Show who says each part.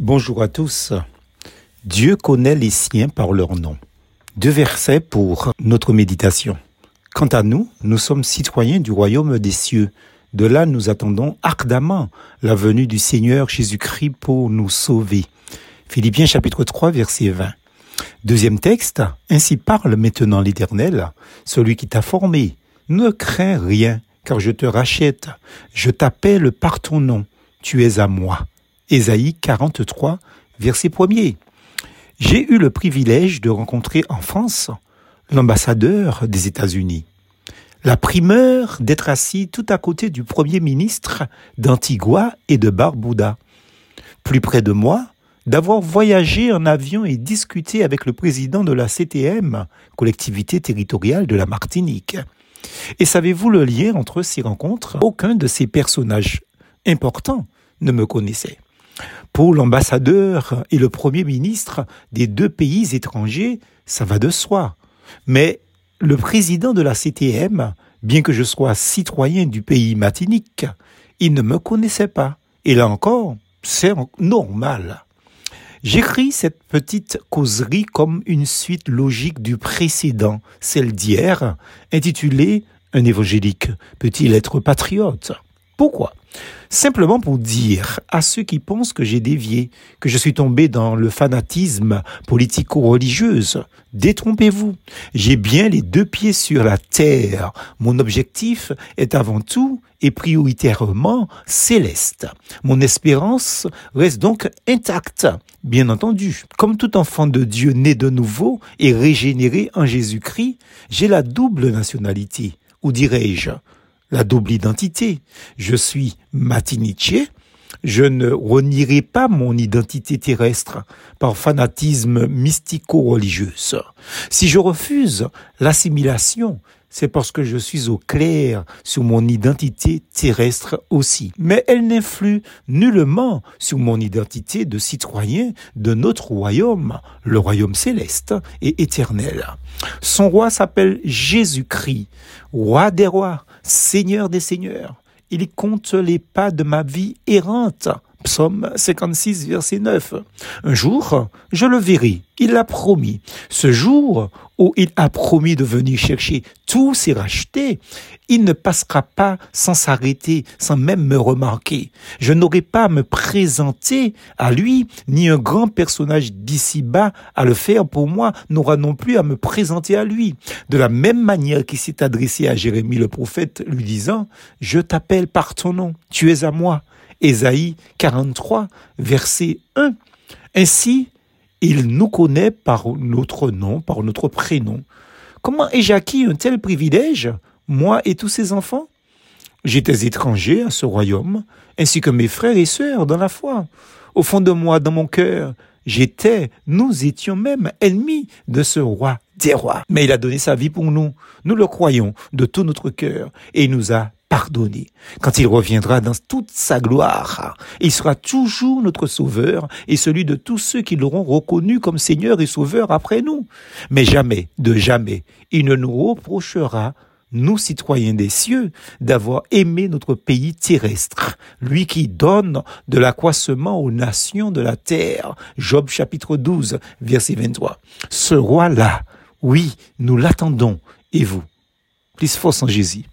Speaker 1: Bonjour à tous. Dieu connaît les siens par leur nom. Deux versets pour notre méditation. Quant à nous, nous sommes citoyens du royaume des cieux. De là, nous attendons ardemment la venue du Seigneur Jésus-Christ pour nous sauver. Philippiens chapitre 3 verset 20. Deuxième texte, ainsi parle maintenant l'Éternel, celui qui t'a formé. Ne crains rien, car je te rachète. Je t'appelle par ton nom. Tu es à moi. Ésaïe 43, verset 1er. J'ai eu le privilège de rencontrer en France l'ambassadeur des États-Unis. La primeur d'être assis tout à côté du Premier ministre d'Antigua et de Barbuda. Plus près de moi, d'avoir voyagé en avion et discuté avec le président de la CTM, collectivité territoriale de la Martinique. Et savez-vous le lien entre ces rencontres? Aucun de ces personnages importants ne me connaissait pour l'ambassadeur et le premier ministre des deux pays étrangers, ça va de soi. Mais le président de la CTM, bien que je sois citoyen du pays matinique, il ne me connaissait pas. Et là encore, c'est normal. J'écris cette petite causerie comme une suite logique du précédent, celle d'hier, intitulée Un évangélique peut-il être patriote? Pourquoi? Simplement pour dire à ceux qui pensent que j'ai dévié, que je suis tombé dans le fanatisme politico-religieux, détrompez-vous. J'ai bien les deux pieds sur la terre. Mon objectif est avant tout et prioritairement céleste. Mon espérance reste donc intacte, bien entendu. Comme tout enfant de Dieu né de nouveau et régénéré en Jésus-Christ, j'ai la double nationalité, ou dirais-je, la double identité. Je suis Matiniché, je ne renierai pas mon identité terrestre par fanatisme mystico-religieux. Si je refuse l'assimilation, c'est parce que je suis au clair sur mon identité terrestre aussi. Mais elle n'influe nullement sur mon identité de citoyen de notre royaume, le royaume céleste et éternel. Son roi s'appelle Jésus-Christ, roi des rois, seigneur des seigneurs. Il compte les pas de ma vie errante. Psaume 56, verset 9. Un jour, je le verrai. Il l'a promis. Ce jour où il a promis de venir chercher tous ses rachetés, il ne passera pas sans s'arrêter, sans même me remarquer. Je n'aurai pas à me présenter à lui, ni un grand personnage d'ici-bas à le faire pour moi n'aura non plus à me présenter à lui. De la même manière qu'il s'est adressé à Jérémie le prophète, lui disant, Je t'appelle par ton nom, tu es à moi. Ésaïe 43, verset 1. Ainsi, il nous connaît par notre nom, par notre prénom. Comment ai-je acquis un tel privilège, moi et tous ses enfants? J'étais étranger à ce royaume, ainsi que mes frères et sœurs dans la foi. Au fond de moi, dans mon cœur, j'étais, nous étions même ennemis de ce roi des rois. Mais il a donné sa vie pour nous. Nous le croyons de tout notre cœur et il nous a pardonné. Quand il reviendra dans toute sa gloire, il sera toujours notre sauveur et celui de tous ceux qui l'auront reconnu comme Seigneur et Sauveur après nous. Mais jamais, de jamais, il ne nous reprochera nous citoyens des cieux, d'avoir aimé notre pays terrestre, lui qui donne de l'accroissement aux nations de la terre. Job chapitre 12, verset 23. Ce roi-là, oui, nous l'attendons. Et vous? Plus force en Jésus.